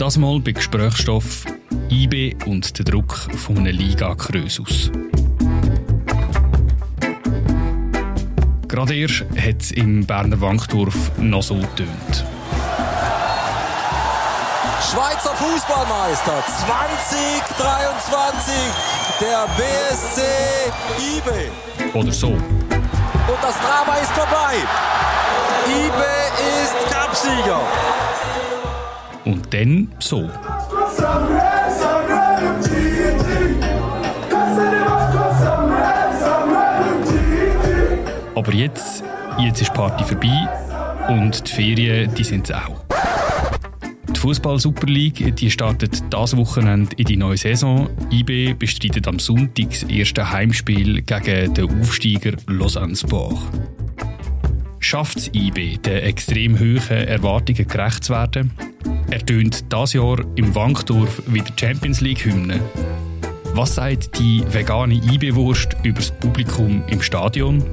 Das mal bei Gesprächsstoff IB und der Druck von einer Liga Krösus. Gerade erst hat es im Berner Wankdorf noch so getönt. Schweizer Fußballmeister 2023, der BSC IB. Oder so. Und das Drama ist vorbei. IB ist Cupsieger. Und dann so. Aber jetzt, jetzt ist die Party vorbei und die Ferien, die sind es auch. Die Fußball Super League die startet das Wochenende in die neue Saison. IB bestreitet am Sonntag das erste Heimspiel gegen den Aufsteiger Lausanne Sport. Schafft es IB, den extrem hohen Erwartungen gerecht zu werden? Er tönt dieses Jahr im Wankdorf wieder Champions League Hymne. Was sagt die vegane IB-Wurst über das Publikum im Stadion?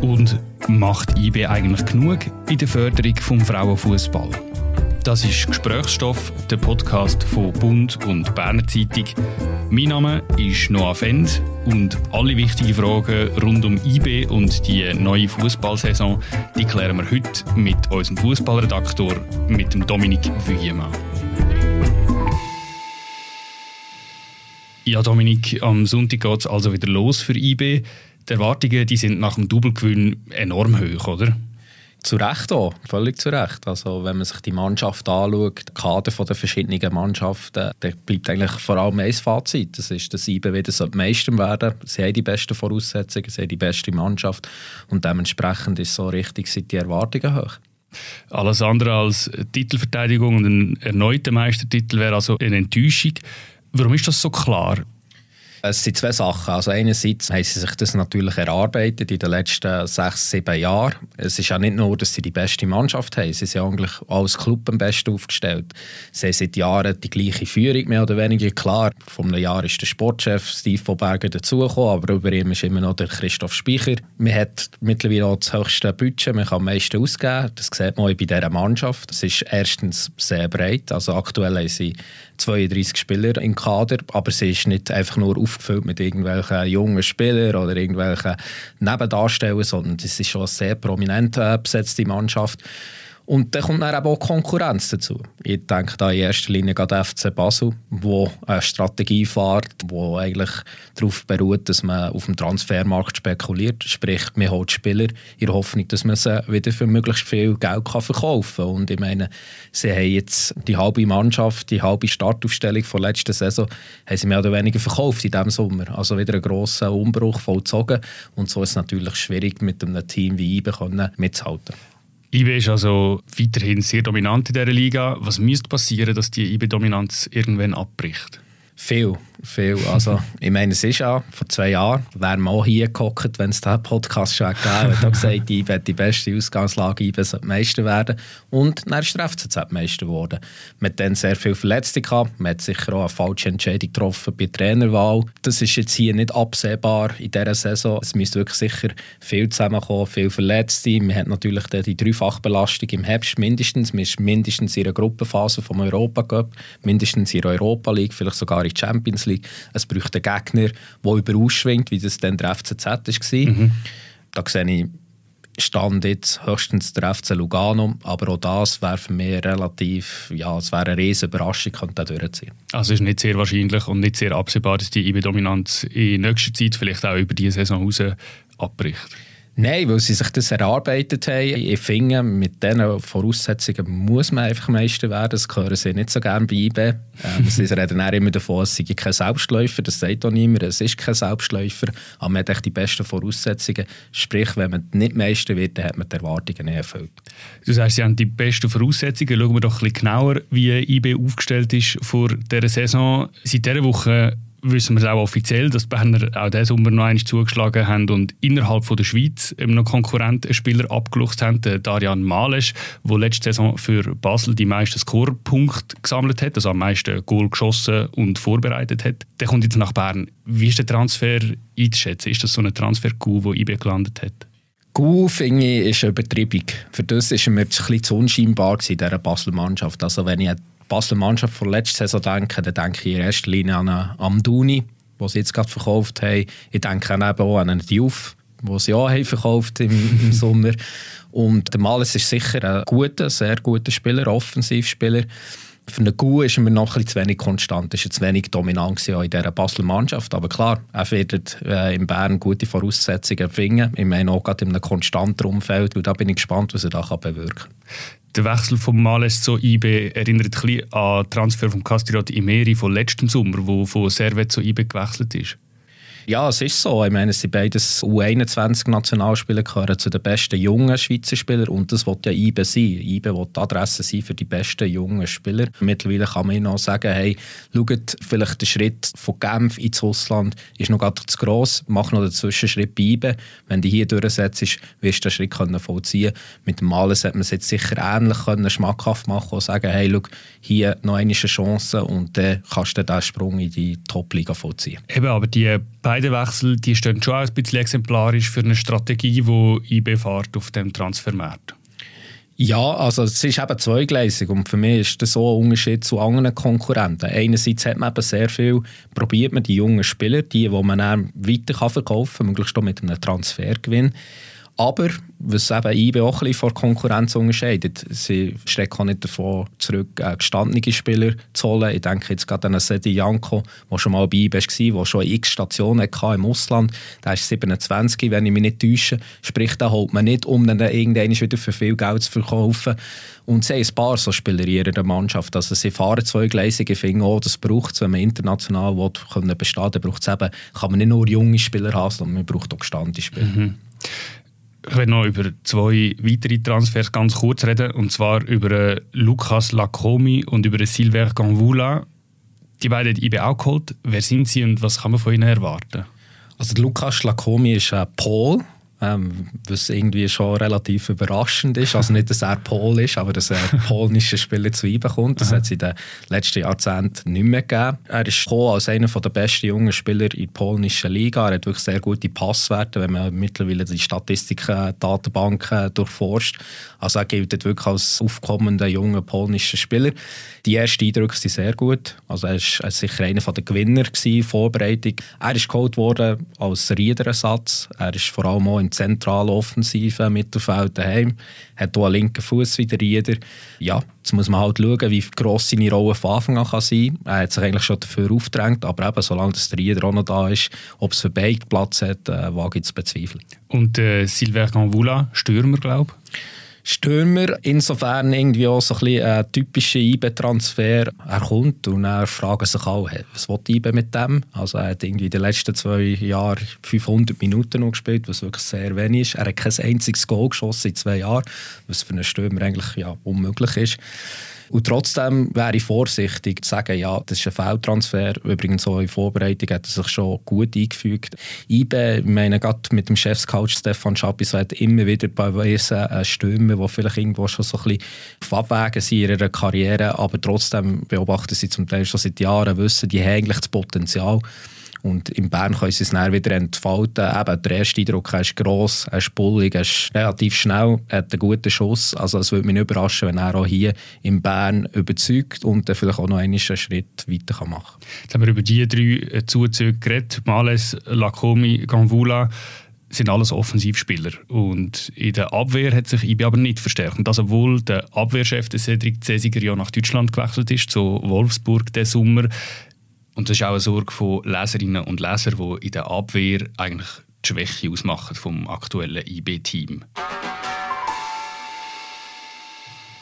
Und macht IB eigentlich genug in der Förderung des Frauenfußball? Das ist Gesprächsstoff, der Podcast von Bund und Berner Zeitung. Mein Name ist Noah Fend und alle wichtigen Fragen rund um IB und die neue Fußballsaison die klären wir heute mit unserem Fußballredaktor, mit dem Dominik Vuillemann. Ja, Dominik, am Sonntag geht es also wieder los für IB. Die Erwartungen die sind nach dem Doublegewinn enorm hoch, oder? Zu Recht auch, völlig zu Recht. Also, wenn man sich die Mannschaft anschaut, die Kader der verschiedenen Mannschaften, dann bleibt eigentlich vor allem ein Fazit. Das ist, dass IB wieder so Meister werden. Sie haben die besten Voraussetzungen, sie haben die beste Mannschaft und dementsprechend ist so richtig sind die Erwartungen hoch. Alles andere als Titelverteidigung und ein erneuter Meistertitel wäre also eine Enttäuschung. Warum ist das so klar? Es sind zwei Sachen. Also einerseits haben sie sich das natürlich erarbeitet in den letzten sechs, sieben Jahren. Es ist ja nicht nur, dass sie die beste Mannschaft haben, sie sind eigentlich als Club am besten aufgestellt. Sie haben seit Jahren die gleiche Führung, mehr oder weniger. Klar, vor einem Jahr ist der Sportchef Steve von Berger dazugekommen, aber über ihm ist immer noch der Christoph Speicher. Man hat mittlerweile auch das höchste Budget, man kann am meisten ausgeben. Das sieht man auch bei dieser Mannschaft. Es ist erstens sehr breit, also aktuell haben sie 32 Spieler im Kader, aber sie ist nicht einfach nur aufgefüllt mit irgendwelchen jungen Spielern oder irgendwelchen Nebendarstellern, sondern es ist schon eine sehr prominent äh, besetzte Mannschaft. Und dann kommt dann eben auch Konkurrenz dazu. Ich denke da in erster Linie gerade FC Basel, wo eine Strategie fährt, die eigentlich darauf beruht, dass man auf dem Transfermarkt spekuliert. Sprich, man holt Spieler in der Hoffnung, dass man sie wieder für möglichst viel Geld verkaufen kann. Und ich meine, sie haben jetzt die halbe Mannschaft, die halbe Startaufstellung von letzter Saison, haben sie mehr oder weniger verkauft in diesem Sommer. Also wieder einen grossen Umbruch vollzogen. Und so ist es natürlich schwierig, mit einem Team wie IBE mitzuhalten. IB ist also weiterhin sehr dominant in dieser Liga. Was müsste passieren, dass die IB-Dominanz irgendwann abbricht? Viel, viel. Also, ich meine, es ist ja vor zwei Jahren, wären wir auch hier gehockt, wenn es diesen Podcast schon gegeben hätte, gesagt, ich werde die beste Ausgangslage, ich sollte Meister werden. Und dann ist der FCZ Meister geworden. Man hat dann sehr viele Verletzte gehabt, man hat sicher auch eine falsche Entscheidung getroffen bei der Trainerwahl. Das ist jetzt hier nicht absehbar in dieser Saison. Es müsste wirklich sicher viel zusammenkommen, viel Verletzte. Man hat natürlich die Dreifachbelastung im Herbst mindestens. Man ist mindestens in einer Gruppenphase vom Europa Cup, mindestens in der Europa League, vielleicht sogar in der Champions League. Es bräuchte einen Gegner, der überausschwingt, wie das dann der FCZ war. Mhm. Da sehe ich Stand jetzt höchstens der FC Lugano, aber auch das wäre für mich relativ, ja, es wäre eine riesige Überraschung, könnte durchziehen. Also es ist nicht sehr wahrscheinlich und nicht sehr absehbar, dass die IB-Dominanz in nächster Zeit vielleicht auch über diese Saison hinaus abbricht. Nein, weil sie sich das erarbeitet haben. Ich finde, mit diesen Voraussetzungen muss man einfach Meister werden. Das hören sie nicht so gerne bei IB. Ähm, sie reden auch immer davon, es sei kein Selbstläufer. Das sagt auch niemand. Es ist kein Selbstläufer. Aber man hat die besten Voraussetzungen. Sprich, wenn man nicht Meister wird, dann hat man die Erwartungen nicht erfüllt. Du sagst, sie haben die besten Voraussetzungen. Schauen wir doch ein bisschen genauer, wie IB aufgestellt ist vor dieser Saison. Seit dieser Woche wissen wir es auch offiziell, dass die Berner auch diesen Sommer noch einmal zugeschlagen haben und innerhalb von der Schweiz noch Konkurrenten Spieler abgeluchst haben, der Darian Malesch, der letzte Saison für Basel die meisten Scorepunkte gesammelt hat, also am meisten Goal geschossen und vorbereitet hat. Der kommt jetzt nach Bern. Wie ist der Transfer einzuschätzen? Ist das so ein Transfer-Coup, wo IB gelandet hat? Gu, finde ich, ist eine Übertreibung. Für das war mir ein bisschen zu unscheinbar in dieser Basel-Mannschaft. Also wenn ich Basler Mannschaft von letzter Saison denke, dann denke ich in erster Linie an Amduni, den sie jetzt gerade verkauft haben. Ich denke auch an einen Diouf, den sie auch haben verkauft im, im Sommer. Und der Males ist sicher ein guter, sehr guter Spieler, Offensivspieler. Für einen Gu ist er mir noch ein zu wenig konstant, ist zu wenig dominant in dieser Basler Mannschaft. Aber klar, er wird äh, in Bern gute Voraussetzungen finden. Ich meine auch gerade in einem konstanten Umfeld. Und da bin ich gespannt, was er da bewirken kann. Der Wechsel von Males zu IB erinnert ein bisschen an den Transfer von Castirat Imeri von letztem Sommer, wo von Servet zu IB gewechselt ist. Ja, es ist so. Ich meine, es sind beides U21-Nationalspieler gehören zu den besten jungen Schweizer Spielern und das wird ja IBE sein. IBE will die Adresse sein für die besten jungen Spieler. Mittlerweile kann man noch sagen, hey, schaut, vielleicht der Schritt von Genf ins Russland ist noch gerade zu gross, mach noch den Zwischenschritt bei IBE. Wenn du hier durchsetzt, wirst du den Schritt können vollziehen Mit dem Malen sollte man es jetzt sicher ähnlich können, schmackhaft machen und sagen, hey, schau, hier noch eine Chance und dann kannst du den Sprung in die Top-Liga vollziehen. Eben, aber die Wechsel die stehen schon ein bisschen exemplarisch für eine Strategie, die IB fährt auf dem Transfermarkt. Ja, also es ist eben zweigleisig und für mich ist das so ein Unterschied zu anderen Konkurrenten. Einerseits hat man eben sehr viel, probiert man die jungen Spieler, die, die man dann weiter verkaufen kann, möglichst auch mit einem Transfergewinn. Aber was eben IB auch ein bisschen vor Konkurrenz unterscheidet, sie schrecken auch nicht davon zurück, äh, gestandene Spieler zu holen. Ich denke jetzt gerade an Sedi Janko, der schon mal bei IB war, der schon x Stationen hatte im Ausland. Der ist 27, wenn ich mich nicht täusche. Sprich, da holt man nicht, um dann irgendwann wieder für viel Geld zu verkaufen. Und sie haben ein paar so Spieler in ihrer Mannschaft. Also sie fahren zweigleisige Finger auch. Das braucht es, wenn man international will, bestehen will, braucht es eben, kann man nicht nur junge Spieler haben, sondern man braucht auch gestandene Spieler. Mhm. Ich werde noch über zwei weitere Transfers ganz kurz reden, und zwar über äh, Lukas Lacomi und über Silver Ganvula. Die beiden hat IB auch geholt. Wer sind sie und was kann man von ihnen erwarten? Also Lukas Lacomi ist ein Pol, ähm, was irgendwie schon relativ überraschend ist. Also nicht, dass er Pol ist, aber dass er polnische Spieler zu ihm kommt. Das hat es in den letzten Jahrzehnten nicht mehr gegeben. Er ist als einer der besten jungen Spieler in der polnischen Liga. Er hat wirklich sehr gute Passwerte, wenn man mittlerweile die Statistiken, Datenbanken durchforscht. Also er gilt wirklich als aufkommender junger polnischer Spieler. Die ersten Eindrücke sind sehr gut. Also er war sicher einer der Gewinner in Vorbereitung. Er ist geholt worden als Riederersatz. Er ist vor allem auch im zentralen offensiven Mittelfeld daheim. Hat auch einen linken Fuß wie der Rieder. Ja, jetzt muss man halt schauen, wie gross seine Rolle von Anfang an sein kann. Er hat sich eigentlich schon dafür aufgedrängt, aber eben, solange der Rieder auch noch da ist, ob es für beide Platz hat, äh, wage ich zu bezweifeln. Und äh, Silver Ganvula, Stürmer, glaube ich? Stürmer, insofern irgendwie auch so ein, bisschen ein typischer IBE-Transfer. Er kommt und er fragen sich auch, was will IBE mit dem? Also er hat irgendwie in den letzten zwei Jahren 500 Minuten noch gespielt, was wirklich sehr wenig ist. Er hat kein einziges Goal geschossen in zwei Jahren, was für einen Stürmer eigentlich ja, unmöglich ist. Und trotzdem wäre ich vorsichtig zu sagen, ja, das ist ein Feldtransfer. Übrigens so in Vorbereitung hat er sich schon gut eingefügt. IBE, ich meine, gerade mit dem Chefscoach Stefan Schappis hat immer wieder bewiesen, äh, Stürmer, die vielleicht irgendwo schon so ein bisschen auf Abwägen sind in ihrer Karriere, aber trotzdem beobachten sie zum Teil schon seit Jahren, wissen, die haben eigentlich das Potenzial. Und in Bern sie es dann wieder entfalten. Eben, der erste Eindruck ist gross, er ist bullig, er ist relativ schnell, er hat einen guten Schuss. Also es würde mich nicht überraschen, wenn er auch hier in Bern überzeugt und dann vielleicht auch noch einen Schritt weiter machen kann. Jetzt haben wir über diese drei äh, Zuzüge geredet. Males, Lacomi, Ganvula sind alles Offensivspieler. Und in der Abwehr hat sich IB aber nicht verstärkt. Und das, obwohl der Abwehrchef Cedric Cesiger ja nach Deutschland gewechselt ist, zu Wolfsburg diesen Sommer, und das ist auch eine Sorge von Leserinnen und Lesern, die in der Abwehr eigentlich die Schwäche ausmachen vom aktuellen IB-Team.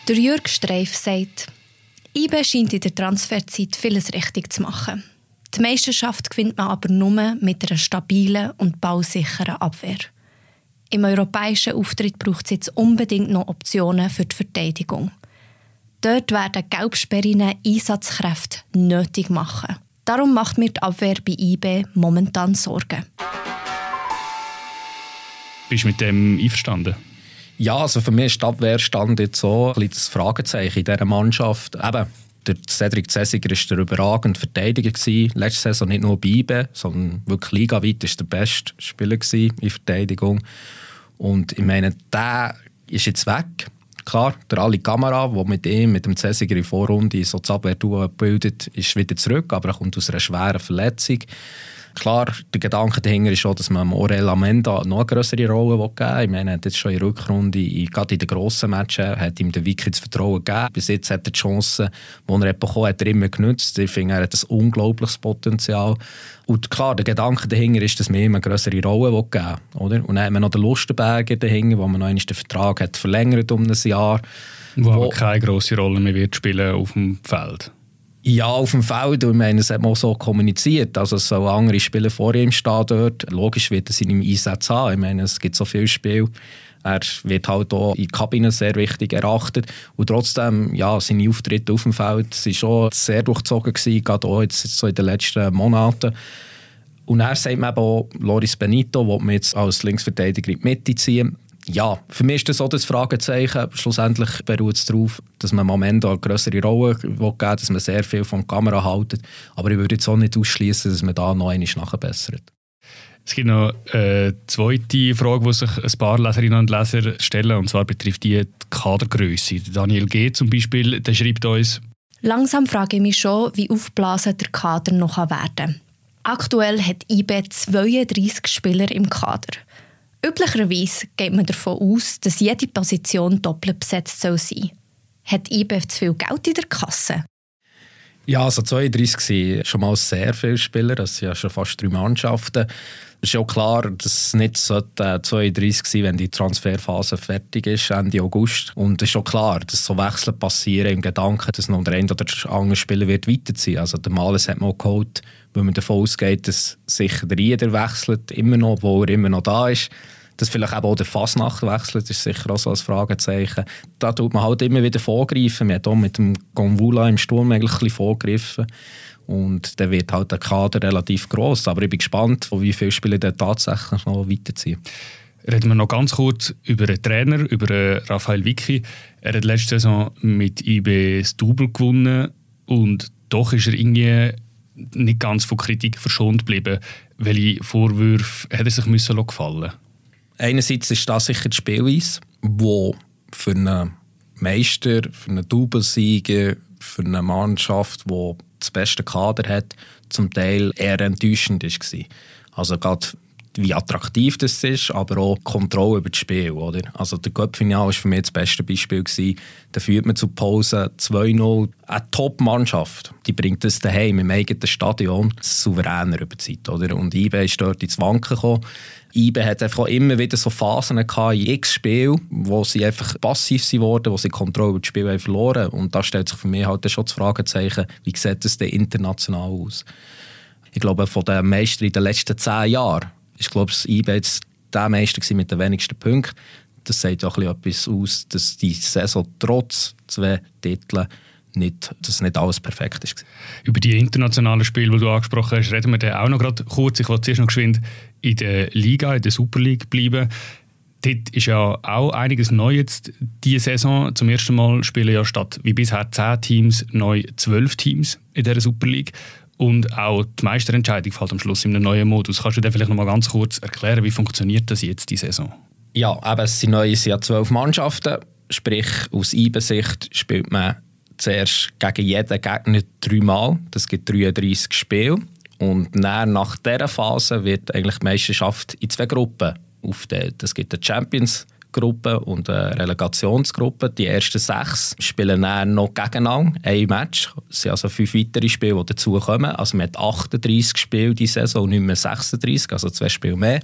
Der Jürg Streif sagt, IB scheint in der Transferzeit vieles richtig zu machen. Die Meisterschaft gewinnt man aber nur mit einer stabilen und bausicheren Abwehr. Im europäischen Auftritt braucht es jetzt unbedingt noch Optionen für die Verteidigung. Dort werden Gelbsperrine Einsatzkräfte nötig machen. Darum macht mir die Abwehr bei IB momentan Sorgen. Bist du mit dem einverstanden? Ja, also für mich ist die Abwehrstand jetzt so ein das Fragezeichen in dieser Mannschaft. Eben, der Cedric Cesiger war der überragende Verteidiger. Gewesen. Letzte Saison nicht nur bei IBE, sondern wirklich ligaweit war der beste Spieler in Verteidigung. Und ich meine, der ist jetzt weg. Klar, der Ali Kamera, der mit ihm, mit dem Cäsiger in Vorrunde so das Abwehrduo bildet, ist wieder zurück, aber er kommt aus einer schweren Verletzung. Klar, der Gedanke dahinter ist auch, dass man Morel Amenda noch eine größere Rolle geben will. Ich meine, er hat jetzt schon in der Rückrunde, gerade in den grossen Matches, hat ihm der Wiki das Vertrauen gegeben. Bis jetzt hat er die Chancen, die er bekommen hat, er immer genutzt. Ich finde, er hat ein unglaubliches Potenzial. Und klar, der Gedanke dahinter ist, dass man ihm eine größere Rolle geben will. Oder? Und dann hat man noch den Lustenberger dahinter, wo man noch den Vertrag hat verlängert um ein Jahr. Wo, wo aber keine grosse Rolle mehr wird spielen auf dem Feld. Ja, auf dem Feld. Ich meine, es hat man so kommuniziert. Also es andere Spieler vor ihm stehen dort. Logisch wird er seine Einsatz haben. Ich meine, es gibt so viele Spiele. Er wird halt auch in der Kabine sehr wichtig erachtet. Und trotzdem, ja, seine Auftritte auf dem Feld waren schon sehr durchzogen, gewesen, gerade auch jetzt so in den letzten Monaten. Und er sagt mir eben auch, Loris Benito, will mir jetzt als Linksverteidiger in die Mitte ziehen ja, für mich ist das so das Fragezeichen. Schlussendlich beruht es darauf, dass man im Moment eine größere Rolle geben will, dass man sehr viel von der Kamera haltet. Aber ich würde jetzt auch nicht ausschließen, dass man da noch einmal nachbessert. Es gibt noch eine zweite Frage, die sich ein paar Leserinnen und Leser stellen, und zwar betrifft die, die Kadergröße. Daniel G. zum Beispiel, der schreibt uns, Langsam frage ich mich schon, wie aufblasen der Kader noch werden kann. Aktuell hat IB 32 Spieler im Kader. Üblicherweise geht man davon aus, dass jede Position doppelt besetzt soll sein Hat IBF zu viel Geld in der Kasse? Ja, also 32 sind schon mal sehr viele Spieler, das sind ja schon fast drei Mannschaften. Es ist ja klar, dass es nicht 32 sein wenn die Transferphase fertig ist, Ende August. Und es ist auch klar, dass so Wechsel passieren im Gedanken, dass noch der eine oder andere Spieler wird weiterziehen. Also der Males hat auch geholt, weil man davon ausgeht, dass sicher der Rieder wechselt, immer noch, wo er immer noch da ist. Dass vielleicht auch der Fasnacht wechselt, ist sicher auch so ein Fragezeichen. Da tut man halt immer wieder vorgreifen. Man hat auch mit dem Gonvula im Sturm eigentlich ein vorgegriffen. Und dann wird halt der Kader relativ groß. Aber ich bin gespannt, wie viele Spieler dann tatsächlich noch weiterziehen. Reden wir noch ganz kurz über den Trainer, über Raphael Vicky. Er hat letzte Saison mit IB das Double gewonnen und doch ist er irgendwie nicht ganz von Kritik verschont geblieben. Welche Vorwürfe hat er sich müssen gefallen Einerseits ist das sicher die Spielweise, wo für einen Meister, für einen Doublesieger, für eine Mannschaft, die das beste Kader hat, zum Teil eher enttäuschend war. Also gerade wie attraktiv das ist, aber auch Kontrolle über das Spiel. Oder? Also der Cup-Final war für mich das beste Beispiel. Da führt man zu Pause 2-0. Eine Top-Mannschaft, die bringt das daheim im eigenen Stadion souveräner über die Zeit. Oder? Und IBE ist dort ins Wanken gekommen. IBE hat einfach immer wieder so Phasen gehabt in x Spiel, wo sie einfach passiv wurden, wo sie Kontrolle über das Spiel verloren Und da stellt sich für mich halt schon das Fragezeichen, wie sieht es denn international aus? Ich glaube, von den Meistern in den letzten zehn Jahren ist, glaube ich, IB jetzt der Meister mit den wenigsten Punkten. Das sagt auch etwas aus, dass die Saison trotz zwei Titeln nicht, dass nicht alles perfekt ist. Über die internationalen Spiele, die du angesprochen hast, reden wir dann auch noch gerade kurz. Ich will zuerst noch geschwind in der Liga, in der Super League bleiben. Dort ist ja auch einiges neu jetzt diese Saison. Zum ersten Mal spielen ja statt wie bisher zehn Teams neu zwölf Teams in der Super League. Und auch die Meisterentscheidung fällt am Schluss in einem neuen Modus. Kannst du dir vielleicht noch mal ganz kurz erklären, wie funktioniert das jetzt die Saison? Ja, aber es sind neu, es sind zwölf Mannschaften. Sprich, aus Einbesicht spielt man zuerst gegen jeden Gegner dreimal. Das gibt 33 Spiele. Und dann, nach dieser Phase wird eigentlich die Meisterschaft in zwei Gruppen aufgeteilt. Es gibt eine Champions Gruppe und eine Relegationsgruppe. Die ersten sechs spielen dann noch gegeneinander ein Match. Es sind also fünf weitere Spiele, die dazukommen. Also man hat 38 Spiele diese Saison nicht mehr 36, also zwei Spiele mehr.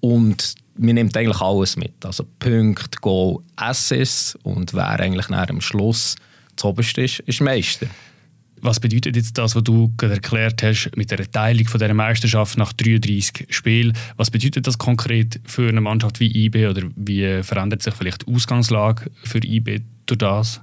Und man nimmt eigentlich alles mit. Also Punkte, Goal, Assists und wer eigentlich am Schluss das Oberste ist, ist Meister. Was bedeutet jetzt das, was du gerade erklärt hast mit der Teilung von dieser Meisterschaft nach 33 Spielen? Was bedeutet das konkret für eine Mannschaft wie IB oder wie verändert sich vielleicht die Ausgangslage für IB durch das?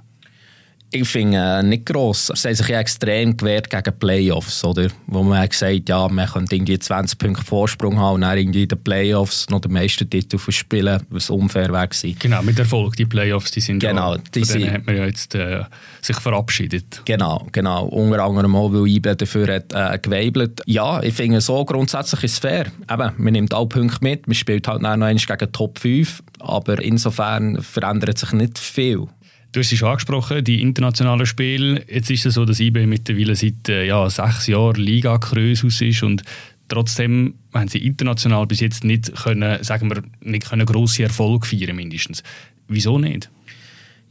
Ich finde äh, nicht gross. Sie haben sich ja extrem gewehrt gegen Playoffs, oder? Wo man gesagt ja, man könnte irgendwie 20 Punkte Vorsprung haben und dann irgendwie in den Playoffs noch den meisten Titel verspielen, was unfair wäre. Genau, mit Erfolg. Die Playoffs, die sind genau, ja, die denen hat man ja jetzt äh, sich verabschiedet. Genau, genau. Unter anderem auch, weil IB dafür hat äh, geweibelt. Ja, ich finde so grundsätzlich ist es fair. Eben, man nimmt alle Punkte mit, man spielt halt noch einmal gegen Top 5, aber insofern verändert sich nicht viel. Du hast es schon angesprochen, die internationalen Spiele. Jetzt ist es so, dass IB mittlerweile seit äh, ja, sechs Jahren liga krösus ist und trotzdem haben sie international bis jetzt nicht können, sagen wir, nicht können grosse Erfolge feiern mindestens. Wieso nicht?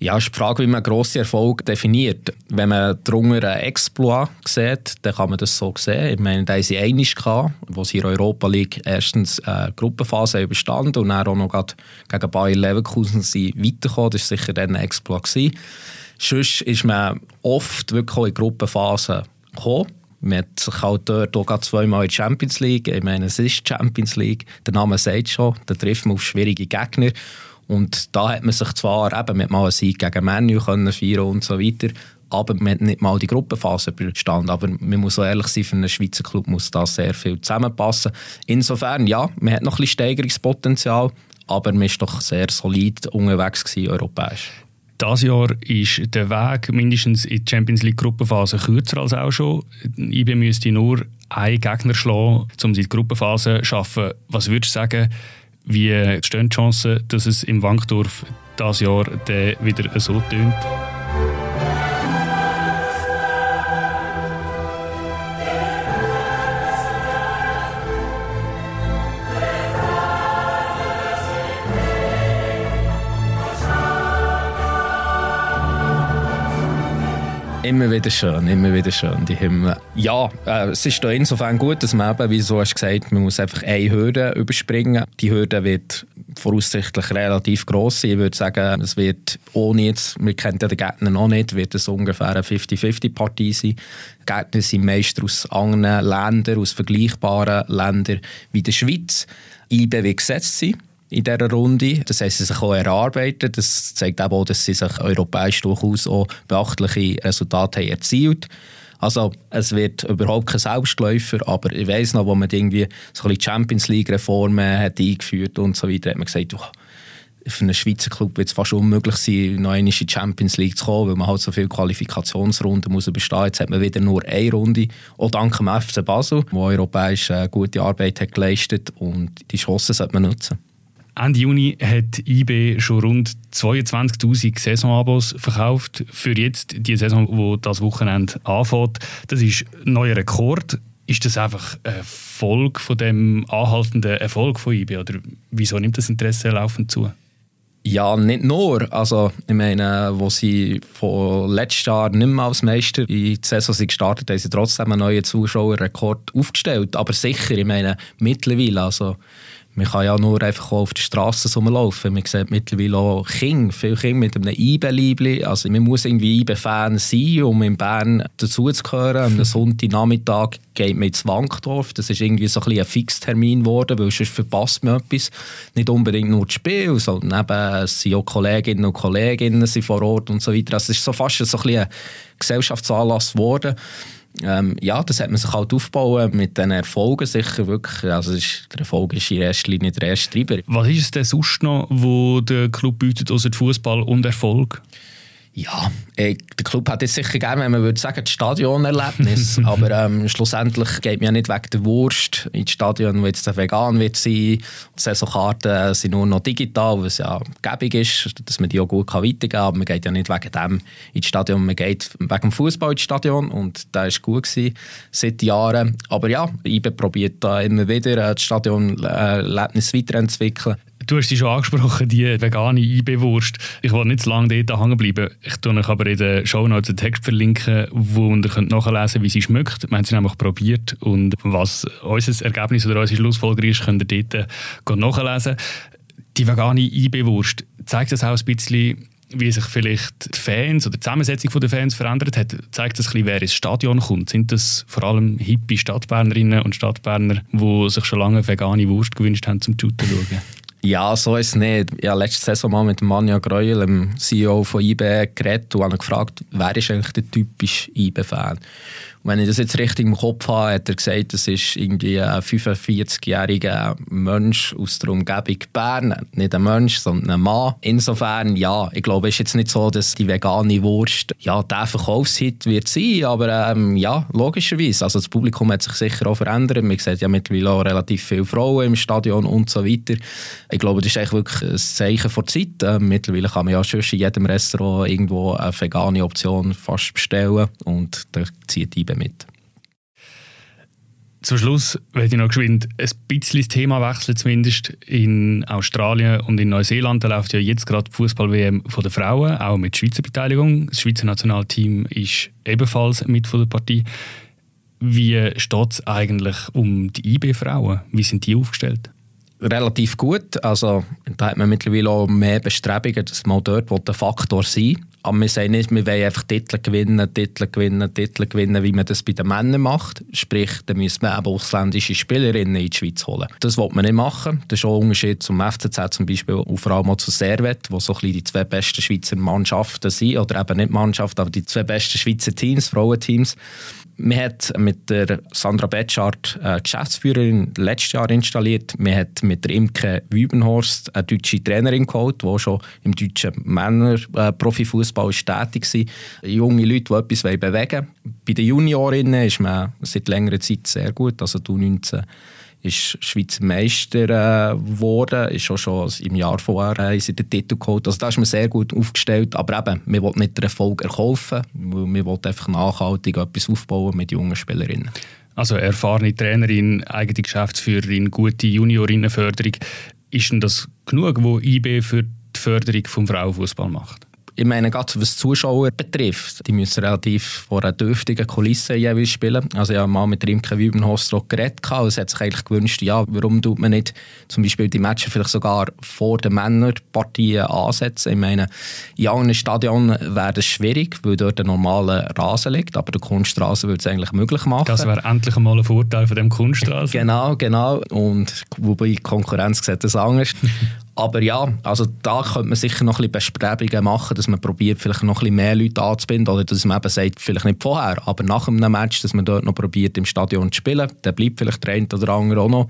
Ja, ist die Frage, wie man grosse Erfolg definiert. Wenn man darunter einen Exploit sieht, dann kann man das so sehen. Ich meine, da sie einig gehabt, wo sie in Europa League erstens äh, Gruppenphase überstanden und dann auch noch gegen Bayer Leverkusen sind weitergekommen. Das war sicher dann ein Exploit. Gewesen. Sonst ist man oft wirklich in Gruppenphasen gekommen. Man hat sich halt dort auch zweimal in die Champions League. Ich meine, es ist die Champions League. Der Name sagt schon, da trifft man auf schwierige Gegner. Und da hat man sich zwar eben mit mal einen Sieg gegen Menu können feiern und so weiter, aber man hat nicht mal die Gruppenphase überstanden. Aber man muss ehrlich sein, für einen Schweizer Club muss da sehr viel zusammenpassen. Insofern, ja, man hat noch ein bisschen Steigerungspotenzial, aber man ist doch sehr solid unterwegs gewesen, europäisch. Das Jahr ist der Weg mindestens in die Champions League Gruppenphase kürzer als auch schon. IB müsste nur einen Gegner schlagen, um die Gruppenphase zu schaffen. Was würdest du sagen, wie stehen die Chancen, dass es im Wankdorf das Jahr wieder so tönt? Immer wieder schön, immer wieder schön, die Himmel. Ja, äh, es ist da insofern gut, dass man eben, wie du hast gesagt, man muss einfach eine Hürde überspringen. Die Hürde wird voraussichtlich relativ gross sein. Ich würde sagen, es wird ohne jetzt, wir kennen den Gegner noch nicht, wird es ungefähr eine 50-50-Partie sein. Die Gegner sind meist aus anderen Ländern, aus vergleichbaren Ländern wie der Schweiz. IB gesetzt sein in dieser Runde. Das heißt, sie sich auch erarbeitet. Das zeigt auch, dass sie sich europäisch durchaus auch beachtliche Resultate haben erzielt also es wird überhaupt kein Selbstläufer, aber ich weiß noch, wo man irgendwie so ein Champions League Reformen hat eingeführt und so weiter, hat man gesagt, oh, für einen Schweizer Club wird es fast unmöglich sein, noch in die Champions League zu kommen, weil man halt so viele Qualifikationsrunden muss überstehen. Jetzt hat man wieder nur eine Runde, auch dank dem FC Basel, der europäisch äh, gute Arbeit hat geleistet und die Chancen sollte man nutzen. Ende Juni hat IB schon rund 22.000 Saisonabos verkauft. Für jetzt die Saison, wo das Wochenende anfängt. Das ist ein neuer Rekord. Ist das einfach eine Folge von dem anhaltenden Erfolg von IB oder wieso nimmt das Interesse laufend zu? Ja, nicht nur. Also, ich meine, wo sie von letztes Jahr nicht mehr als Meister in die Saison sind gestartet haben, sie trotzdem einen neuen Zuschauerrekord aufgestellt. Aber sicher, ich meine, mittlerweile, also man kann ja nur einfach auf der Straße rumlaufen. Man sieht mittlerweile auch Kinder, viele Kinder mit einem IBE-Liebli. Also man muss irgendwie IBE-Fan sein, um in Bern dazuzugehören. Am Sonntagnachmittag geht man ins Wankdorf. Das ist irgendwie so ein, ein Fixtermin geworden, weil sonst verpasst man etwas. Nicht unbedingt nur das Spiel, sondern eben, es sind auch Kolleginnen und Kollegen vor Ort und so weiter. Also es ist so fast so ein, ein Gesellschaftsanlass geworden. Ähm, ja, das hat man sich halt aufgebaut mit den Erfolgen sicher wirklich. Also ist, der Erfolg ist in erster Linie der erste Treiber. Was ist es denn sonst noch, wo der Club bietet, außer Fußball und Erfolg? Ja, äh, der Club hat jetzt sicher gerne, wenn man würde sagen, das Stadionerlebnis. aber ähm, schlussendlich geht man ja nicht wegen der Wurst ins Stadion, wo jetzt der vegan wird sein. Die Saisonkarten sind nur noch digital, was ja gäbig ist, dass man die auch gut weitergeben kann. Aber man geht ja nicht wegen dem ins Stadion, man geht wegen dem Fußball ins Stadion und da ist gut gewesen seit Jahren. Aber ja, IBE probiert da immer wieder äh, das Stadionerlebnis weiterentwickeln. Du hast sie schon angesprochen, die vegane IB-Wurst. Ich will nicht zu lange dort hängen bleiben. Ich tue euch aber in den Show Notes einen Text verlinken, wo ihr könnt nachlesen könnt, wie sie schmeckt. Wir haben sie nämlich probiert und was unser Ergebnis oder unsere Schlussfolgerung ist, könnt ihr dort nachlesen. Die vegane IB-Wurst zeigt das auch ein bisschen, wie sich vielleicht die Fans oder die Zusammensetzung der Fans verändert hat, zeigt das ein bisschen, wer ins Stadion kommt. Sind das vor allem hippie Stadtbernerinnen und Stadtberner, die sich schon lange vegane Wurst gewünscht haben, zum Shooten schauen? Ja, so ist es nicht. Ich habe letzte Saison mal mit Manja Greuel, dem CEO von IB, geredet und habe gefragt, wer ist eigentlich der typische Wenn ich das jetzt richtig im Kopf habe, hat er gesagt, das ist irgendwie ein 45-jähriger Mensch aus der Umgebung Bern. Nicht ein Mensch, sondern ein Mann. Insofern, ja, ich glaube, es ist jetzt nicht so, dass die vegane Wurst ja, der Verkaufshit wird sein, aber ähm, ja, logischerweise. Also das Publikum hat sich sicher auch verändert. Man sieht ja mittlerweile auch relativ viele Frauen im Stadion und so weiter. Ich glaube, das ist eigentlich wirklich ein Zeichen der Zeit. Äh, mittlerweile kann man ja schon in jedem Restaurant irgendwo eine vegane Option fast bestellen und da zieht die mit. Zum Schluss werde ich noch geschwind ein bisschen das Thema wechseln, zumindest in Australien und in Neuseeland. Da läuft ja jetzt gerade die Fußball-WM der Frauen, auch mit Schweizer Beteiligung. Das Schweizer Nationalteam ist ebenfalls mit von der Partie. Wie steht es eigentlich um die IB-Frauen? Wie sind die aufgestellt? relativ gut. Also, da hat man mittlerweile auch mehr Bestrebungen, dass man dort der Faktor sein Aber wir sagen nicht, wir wollen einfach Titel gewinnen, Titel gewinnen, Titel gewinnen, wie man das bei den Männern macht. Sprich, da müssen wir eben ausländische Spielerinnen in die Schweiz holen. Das will man nicht machen. Das ist auch ein Unterschied zum FCZ zum Beispiel und vor allem auch zu Servet, wo so ein die zwei besten Schweizer Mannschaften sind, oder eben nicht Mannschaften, aber die zwei besten Schweizer Teams, Frauenteams. Man hat mit der Sandra Betschart eine Geschäftsführerin letztes Jahr installiert. Man hat mit der Imke Wübenhorst eine deutsche Trainerin geholt, die schon im deutschen Männer-Profifußball tätig war. Junge Leute, die etwas bewegen wollen. Bei den Juniorinnen ist man seit längerer Zeit sehr gut. Also die 19 ist Schweizer Meister geworden, äh, ist auch schon im Jahr vorher äh, den Titel geholt. Also da ist man sehr gut aufgestellt, aber eben, wir wollen nicht den Erfolg erkaufen, wir wollen einfach nachhaltig etwas aufbauen mit jungen Spielerinnen. Also erfahrene Trainerin, eigene Geschäftsführerin, gute Juniorinnenförderung. Ist denn das genug, wo IB für die Förderung des Frauenfußball macht? Ich meine, gerade was Zuschauer betrifft, die müssen relativ vor einer dürftigen Kulisse jeweils spielen. Also ich habe mal mit Rimke Wübenhostrock geredet und es hat sich eigentlich gewünscht, ja, warum tut man nicht zum Beispiel die Matches vielleicht sogar vor den Männerpartien ansetzen. Ich meine, in anderen Stadionen wäre das schwierig, weil dort ein normaler Rasen liegt, aber der Kunststraße würde es eigentlich möglich machen. Das wäre endlich einmal ein Vorteil von dem Kunststraße. Genau, genau. Und wobei die Konkurrenz sieht das anders. Aber ja, also da könnte man sicher noch ein bisschen Bestrebungen machen, dass man probiert, vielleicht noch ein bisschen mehr Leute anzubinden oder dass man eben sagt, vielleicht nicht vorher, aber nach einem Match, dass man dort noch probiert, im Stadion zu spielen. Dann bleibt vielleicht der eine oder andere auch noch.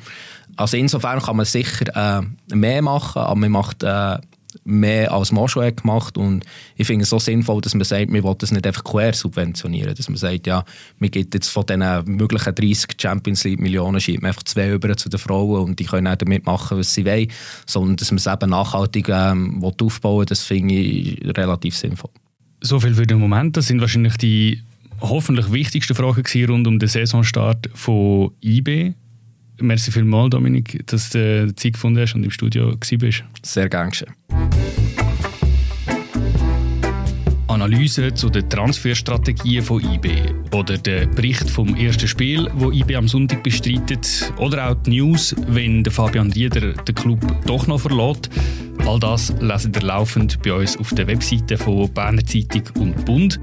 Also insofern kann man sicher äh, mehr machen, aber man macht äh, mehr als man schon gemacht und ich finde es so sinnvoll, dass man sagt, wir wollen das nicht einfach quer subventionieren, dass man sagt, ja, wir geben jetzt von diesen möglichen 30 Champions League Millionen schieben einfach zwei über zu den Frauen und die können auch damit machen, was sie wollen, sondern dass man es eben nachhaltig ähm, aufbauen das finde ich relativ sinnvoll. So viel für den Moment, das sind wahrscheinlich die hoffentlich wichtigsten Fragen rund um den Saisonstart von IB. Merci vielmals, Dominik, dass du Zeit gefunden hast und im Studio bist. Sehr gerne. Analyse zu den Transferstrategien von IB oder der Bericht vom ersten Spiel, wo IB am Sonntag bestreitet oder auch die News, wenn der Fabian Rieder den Club doch noch verlässt. All das lesen ihr laufend bei uns auf der Webseite von Berner Zeitung und Bund.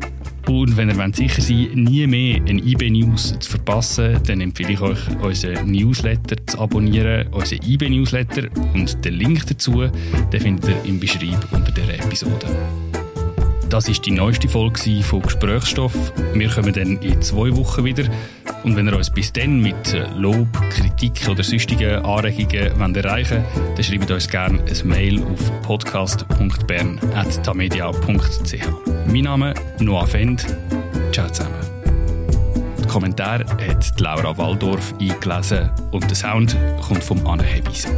Und wenn ihr sicher sein nie mehr eine IB News zu verpassen, dann empfehle ich euch, unseren Newsletter zu abonnieren, unseren IB Newsletter und den Link dazu, den findet ihr im Beschreibung unter der Episode. Das ist die neueste Folge von Gesprächsstoff. Wir kommen dann in zwei Wochen wieder. Und wenn ihr uns bis dann mit Lob, Kritik oder sonstigen Anregungen erreichen wollt, dann schreibt uns gerne ein Mail auf podcast.bern.tamedia.ch. Mein Name ist Noah Fend. Ciao zusammen. Die Kommentare hat Laura Waldorf eingelesen und der Sound kommt vom Anne Hebis.